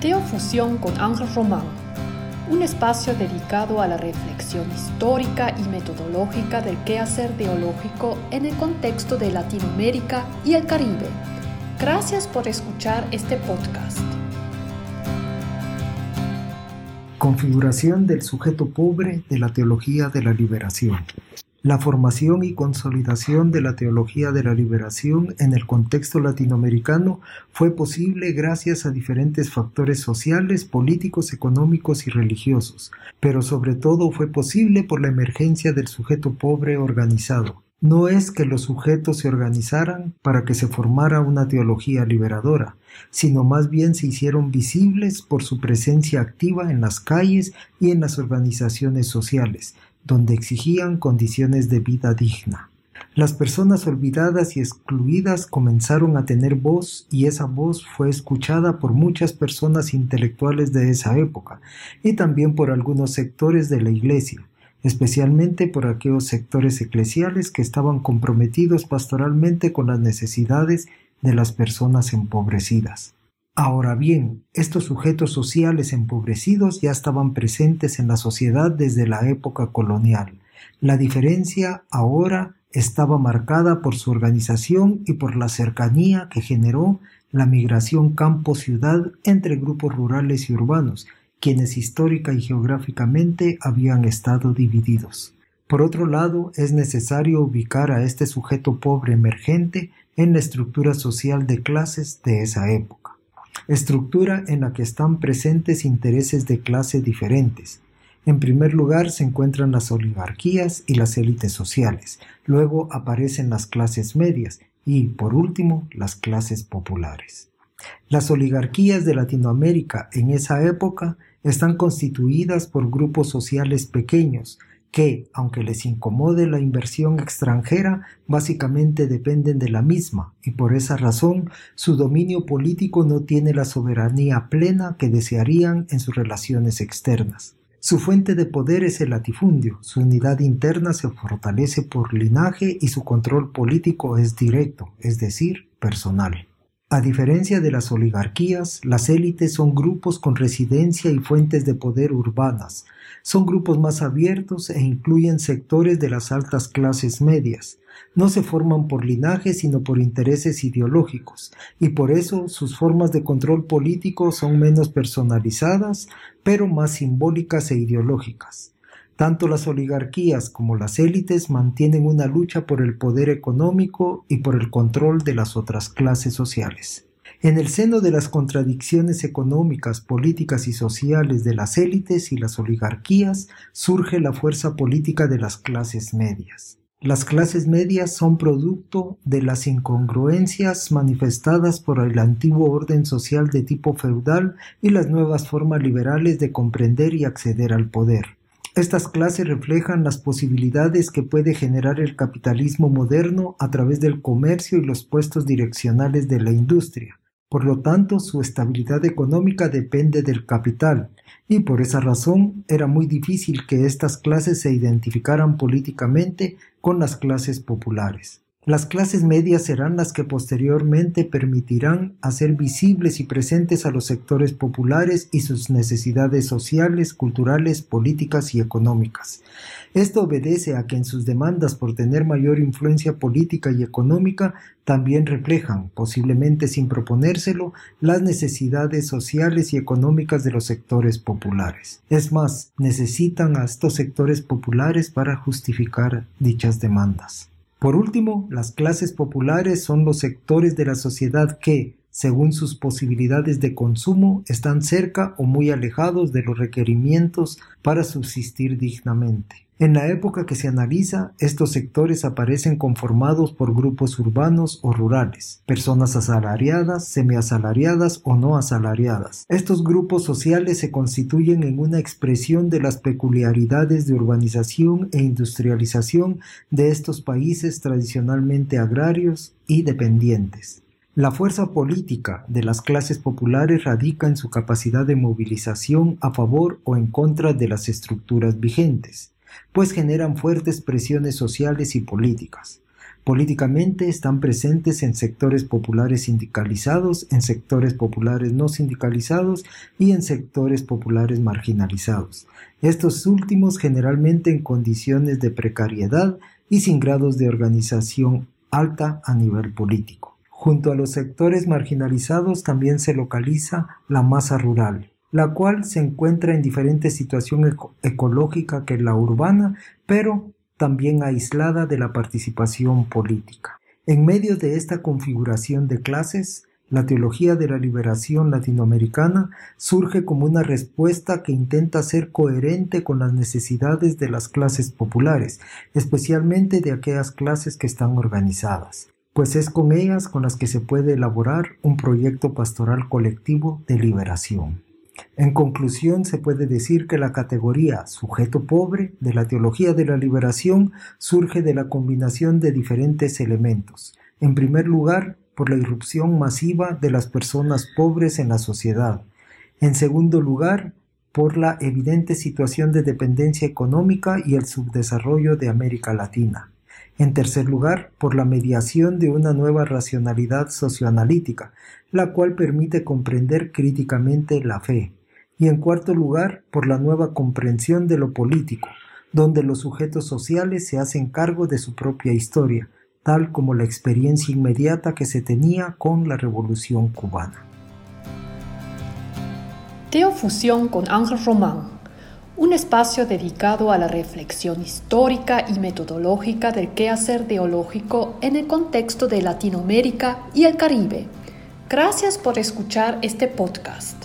Teofusión con Ángel Román, un espacio dedicado a la reflexión histórica y metodológica del quehacer teológico en el contexto de Latinoamérica y el Caribe. Gracias por escuchar este podcast. Configuración del sujeto pobre de la teología de la liberación. La formación y consolidación de la teología de la liberación en el contexto latinoamericano fue posible gracias a diferentes factores sociales, políticos, económicos y religiosos, pero sobre todo fue posible por la emergencia del sujeto pobre organizado. No es que los sujetos se organizaran para que se formara una teología liberadora, sino más bien se hicieron visibles por su presencia activa en las calles y en las organizaciones sociales, donde exigían condiciones de vida digna. Las personas olvidadas y excluidas comenzaron a tener voz y esa voz fue escuchada por muchas personas intelectuales de esa época y también por algunos sectores de la Iglesia, especialmente por aquellos sectores eclesiales que estaban comprometidos pastoralmente con las necesidades de las personas empobrecidas. Ahora bien, estos sujetos sociales empobrecidos ya estaban presentes en la sociedad desde la época colonial. La diferencia ahora estaba marcada por su organización y por la cercanía que generó la migración campo-ciudad entre grupos rurales y urbanos, quienes histórica y geográficamente habían estado divididos. Por otro lado, es necesario ubicar a este sujeto pobre emergente en la estructura social de clases de esa época estructura en la que están presentes intereses de clase diferentes. En primer lugar se encuentran las oligarquías y las élites sociales, luego aparecen las clases medias y, por último, las clases populares. Las oligarquías de Latinoamérica en esa época están constituidas por grupos sociales pequeños, que, aunque les incomode la inversión extranjera, básicamente dependen de la misma, y por esa razón su dominio político no tiene la soberanía plena que desearían en sus relaciones externas. Su fuente de poder es el latifundio, su unidad interna se fortalece por linaje y su control político es directo, es decir, personal. A diferencia de las oligarquías, las élites son grupos con residencia y fuentes de poder urbanas. Son grupos más abiertos e incluyen sectores de las altas clases medias. No se forman por linaje sino por intereses ideológicos, y por eso sus formas de control político son menos personalizadas, pero más simbólicas e ideológicas. Tanto las oligarquías como las élites mantienen una lucha por el poder económico y por el control de las otras clases sociales. En el seno de las contradicciones económicas, políticas y sociales de las élites y las oligarquías surge la fuerza política de las clases medias. Las clases medias son producto de las incongruencias manifestadas por el antiguo orden social de tipo feudal y las nuevas formas liberales de comprender y acceder al poder. Estas clases reflejan las posibilidades que puede generar el capitalismo moderno a través del comercio y los puestos direccionales de la industria. Por lo tanto, su estabilidad económica depende del capital, y por esa razón era muy difícil que estas clases se identificaran políticamente con las clases populares. Las clases medias serán las que posteriormente permitirán hacer visibles y presentes a los sectores populares y sus necesidades sociales, culturales, políticas y económicas. Esto obedece a que en sus demandas por tener mayor influencia política y económica también reflejan, posiblemente sin proponérselo, las necesidades sociales y económicas de los sectores populares. Es más, necesitan a estos sectores populares para justificar dichas demandas. Por último, las clases populares son los sectores de la sociedad que, según sus posibilidades de consumo, están cerca o muy alejados de los requerimientos para subsistir dignamente. En la época que se analiza, estos sectores aparecen conformados por grupos urbanos o rurales, personas asalariadas, semiasalariadas o no asalariadas. Estos grupos sociales se constituyen en una expresión de las peculiaridades de urbanización e industrialización de estos países tradicionalmente agrarios y dependientes. La fuerza política de las clases populares radica en su capacidad de movilización a favor o en contra de las estructuras vigentes pues generan fuertes presiones sociales y políticas. Políticamente están presentes en sectores populares sindicalizados, en sectores populares no sindicalizados y en sectores populares marginalizados. Estos últimos generalmente en condiciones de precariedad y sin grados de organización alta a nivel político. Junto a los sectores marginalizados también se localiza la masa rural, la cual se encuentra en diferente situación ecológica que la urbana, pero también aislada de la participación política. En medio de esta configuración de clases, la teología de la liberación latinoamericana surge como una respuesta que intenta ser coherente con las necesidades de las clases populares, especialmente de aquellas clases que están organizadas, pues es con ellas con las que se puede elaborar un proyecto pastoral colectivo de liberación. En conclusión, se puede decir que la categoría sujeto pobre de la teología de la liberación surge de la combinación de diferentes elementos. En primer lugar, por la irrupción masiva de las personas pobres en la sociedad. En segundo lugar, por la evidente situación de dependencia económica y el subdesarrollo de América Latina. En tercer lugar, por la mediación de una nueva racionalidad socioanalítica, la cual permite comprender críticamente la fe. Y en cuarto lugar, por la nueva comprensión de lo político, donde los sujetos sociales se hacen cargo de su propia historia, tal como la experiencia inmediata que se tenía con la Revolución cubana. Teofusión con Ángel Román un espacio dedicado a la reflexión histórica y metodológica del quehacer teológico en el contexto de Latinoamérica y el Caribe. Gracias por escuchar este podcast.